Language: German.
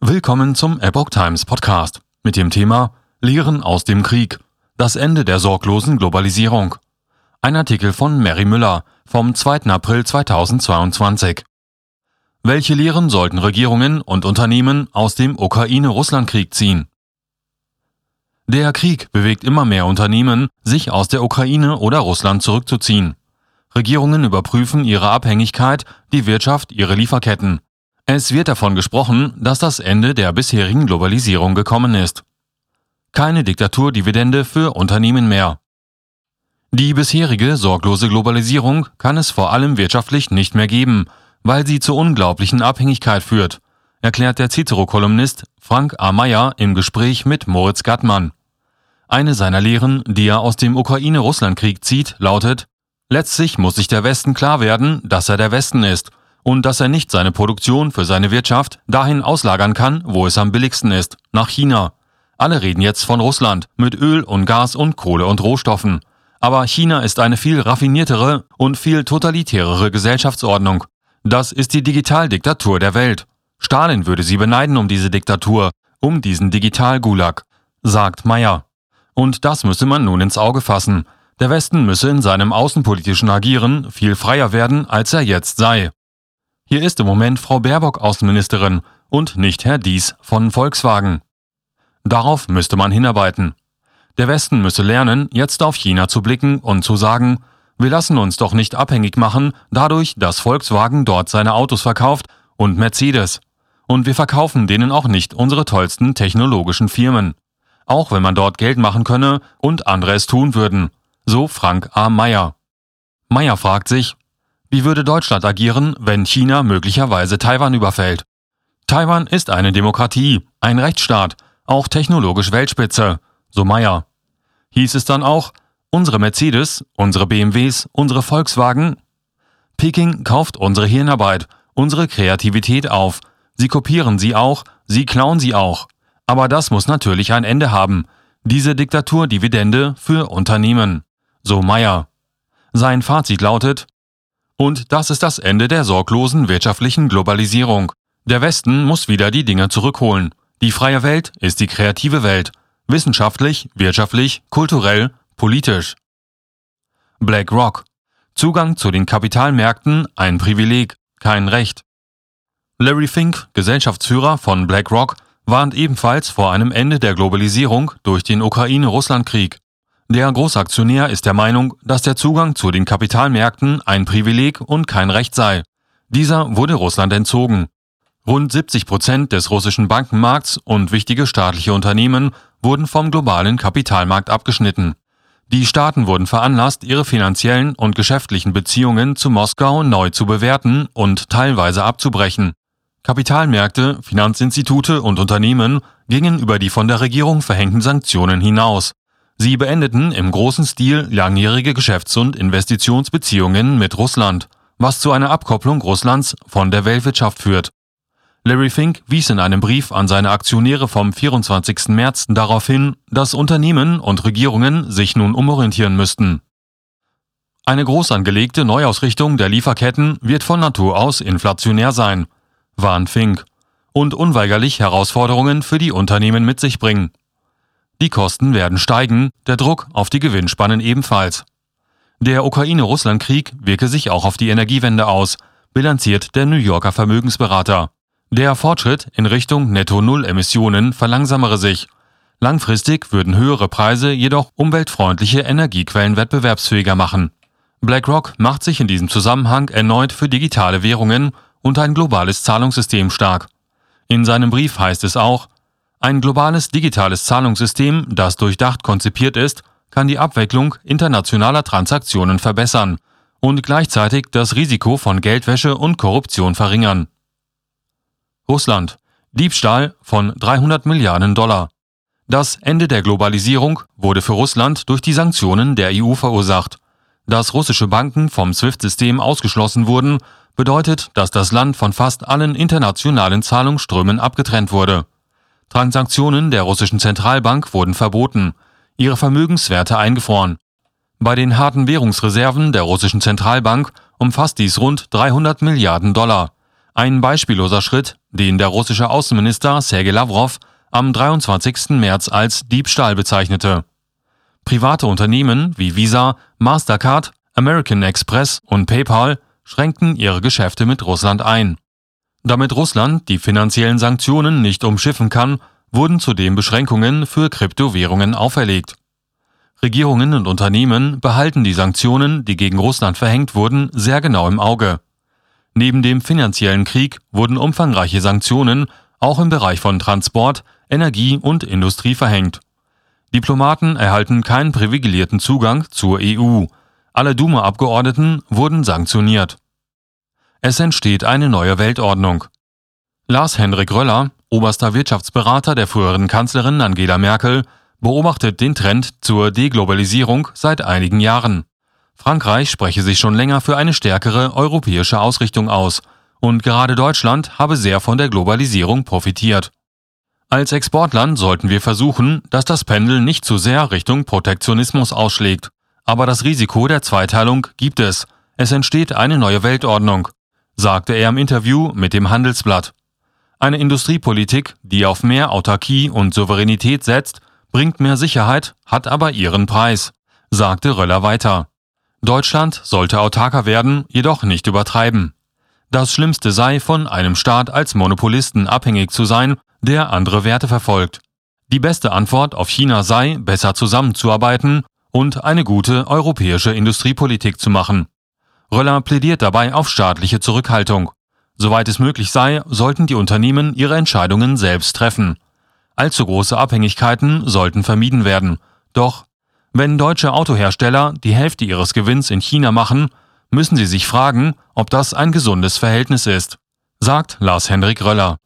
Willkommen zum Epoch Times Podcast mit dem Thema Lehren aus dem Krieg. Das Ende der sorglosen Globalisierung. Ein Artikel von Mary Müller vom 2. April 2022. Welche Lehren sollten Regierungen und Unternehmen aus dem Ukraine-Russland-Krieg ziehen? Der Krieg bewegt immer mehr Unternehmen, sich aus der Ukraine oder Russland zurückzuziehen. Regierungen überprüfen ihre Abhängigkeit, die Wirtschaft, ihre Lieferketten. Es wird davon gesprochen, dass das Ende der bisherigen Globalisierung gekommen ist. Keine Diktaturdividende für Unternehmen mehr. Die bisherige sorglose Globalisierung kann es vor allem wirtschaftlich nicht mehr geben, weil sie zur unglaublichen Abhängigkeit führt, erklärt der Cicero-Kolumnist Frank A. Meyer im Gespräch mit Moritz Gattmann. Eine seiner Lehren, die er aus dem Ukraine-Russland-Krieg zieht, lautet, letztlich muss sich der Westen klar werden, dass er der Westen ist und dass er nicht seine Produktion für seine Wirtschaft dahin auslagern kann, wo es am billigsten ist, nach China. Alle reden jetzt von Russland mit Öl und Gas und Kohle und Rohstoffen. Aber China ist eine viel raffiniertere und viel totalitärere Gesellschaftsordnung. Das ist die Digitaldiktatur der Welt. Stalin würde sie beneiden um diese Diktatur, um diesen Digital-Gulag, sagt Meyer. Und das müsse man nun ins Auge fassen. Der Westen müsse in seinem außenpolitischen Agieren viel freier werden, als er jetzt sei. Hier ist im Moment Frau Baerbock Außenministerin und nicht Herr Dies von Volkswagen. Darauf müsste man hinarbeiten. Der Westen müsse lernen, jetzt auf China zu blicken und zu sagen, wir lassen uns doch nicht abhängig machen dadurch, dass Volkswagen dort seine Autos verkauft und Mercedes. Und wir verkaufen denen auch nicht unsere tollsten technologischen Firmen. Auch wenn man dort Geld machen könne und andere es tun würden. So Frank A. Meyer. Meyer fragt sich, wie würde Deutschland agieren, wenn China möglicherweise Taiwan überfällt? Taiwan ist eine Demokratie, ein Rechtsstaat, auch technologisch Weltspitze, so Meyer. Hieß es dann auch, unsere Mercedes, unsere BMWs, unsere Volkswagen? Peking kauft unsere Hirnarbeit, unsere Kreativität auf. Sie kopieren sie auch, sie klauen sie auch. Aber das muss natürlich ein Ende haben. Diese Diktaturdividende für Unternehmen. So Meyer. Sein Fazit lautet, und das ist das Ende der sorglosen wirtschaftlichen Globalisierung. Der Westen muss wieder die Dinge zurückholen. Die freie Welt ist die kreative Welt. Wissenschaftlich, wirtschaftlich, kulturell, politisch. BlackRock. Zugang zu den Kapitalmärkten ein Privileg, kein Recht. Larry Fink, Gesellschaftsführer von BlackRock, warnt ebenfalls vor einem Ende der Globalisierung durch den Ukraine-Russland-Krieg. Der Großaktionär ist der Meinung, dass der Zugang zu den Kapitalmärkten ein Privileg und kein Recht sei. Dieser wurde Russland entzogen. Rund 70 Prozent des russischen Bankenmarkts und wichtige staatliche Unternehmen wurden vom globalen Kapitalmarkt abgeschnitten. Die Staaten wurden veranlasst, ihre finanziellen und geschäftlichen Beziehungen zu Moskau neu zu bewerten und teilweise abzubrechen. Kapitalmärkte, Finanzinstitute und Unternehmen gingen über die von der Regierung verhängten Sanktionen hinaus. Sie beendeten im großen Stil langjährige Geschäfts- und Investitionsbeziehungen mit Russland, was zu einer Abkopplung Russlands von der Weltwirtschaft führt. Larry Fink wies in einem Brief an seine Aktionäre vom 24. März darauf hin, dass Unternehmen und Regierungen sich nun umorientieren müssten. Eine groß angelegte Neuausrichtung der Lieferketten wird von Natur aus inflationär sein, warnt Fink, und unweigerlich Herausforderungen für die Unternehmen mit sich bringen. Die Kosten werden steigen, der Druck auf die Gewinnspannen ebenfalls. Der Ukraine-Russland-Krieg wirke sich auch auf die Energiewende aus, bilanziert der New Yorker Vermögensberater. Der Fortschritt in Richtung Netto-Null-Emissionen verlangsamere sich. Langfristig würden höhere Preise jedoch umweltfreundliche Energiequellen wettbewerbsfähiger machen. BlackRock macht sich in diesem Zusammenhang erneut für digitale Währungen und ein globales Zahlungssystem stark. In seinem Brief heißt es auch, ein globales digitales Zahlungssystem, das durchdacht konzipiert ist, kann die Abwicklung internationaler Transaktionen verbessern und gleichzeitig das Risiko von Geldwäsche und Korruption verringern. Russland. Diebstahl von 300 Milliarden Dollar. Das Ende der Globalisierung wurde für Russland durch die Sanktionen der EU verursacht. Dass russische Banken vom SWIFT-System ausgeschlossen wurden, bedeutet, dass das Land von fast allen internationalen Zahlungsströmen abgetrennt wurde. Transaktionen der russischen Zentralbank wurden verboten, ihre Vermögenswerte eingefroren. Bei den harten Währungsreserven der russischen Zentralbank umfasst dies rund 300 Milliarden Dollar. Ein beispielloser Schritt, den der russische Außenminister Sergei Lavrov am 23. März als Diebstahl bezeichnete. Private Unternehmen wie Visa, Mastercard, American Express und PayPal schränkten ihre Geschäfte mit Russland ein. Damit Russland die finanziellen Sanktionen nicht umschiffen kann, wurden zudem Beschränkungen für Kryptowährungen auferlegt. Regierungen und Unternehmen behalten die Sanktionen, die gegen Russland verhängt wurden, sehr genau im Auge. Neben dem finanziellen Krieg wurden umfangreiche Sanktionen auch im Bereich von Transport, Energie und Industrie verhängt. Diplomaten erhalten keinen privilegierten Zugang zur EU. Alle Duma-Abgeordneten wurden sanktioniert. Es entsteht eine neue Weltordnung. Lars Henrik Röller, oberster Wirtschaftsberater der früheren Kanzlerin Angela Merkel, beobachtet den Trend zur Deglobalisierung seit einigen Jahren. Frankreich spreche sich schon länger für eine stärkere europäische Ausrichtung aus, und gerade Deutschland habe sehr von der Globalisierung profitiert. Als Exportland sollten wir versuchen, dass das Pendel nicht zu sehr Richtung Protektionismus ausschlägt. Aber das Risiko der Zweiteilung gibt es. Es entsteht eine neue Weltordnung, sagte er im Interview mit dem Handelsblatt. Eine Industriepolitik, die auf mehr Autarkie und Souveränität setzt, bringt mehr Sicherheit, hat aber ihren Preis, sagte Röller weiter. Deutschland sollte autarker werden, jedoch nicht übertreiben. Das Schlimmste sei, von einem Staat als Monopolisten abhängig zu sein, der andere Werte verfolgt. Die beste Antwort auf China sei, besser zusammenzuarbeiten und eine gute europäische Industriepolitik zu machen. Röller plädiert dabei auf staatliche Zurückhaltung. Soweit es möglich sei, sollten die Unternehmen ihre Entscheidungen selbst treffen. Allzu große Abhängigkeiten sollten vermieden werden. Doch, wenn deutsche Autohersteller die Hälfte ihres Gewinns in China machen, müssen sie sich fragen, ob das ein gesundes Verhältnis ist, sagt Lars Hendrik Röller.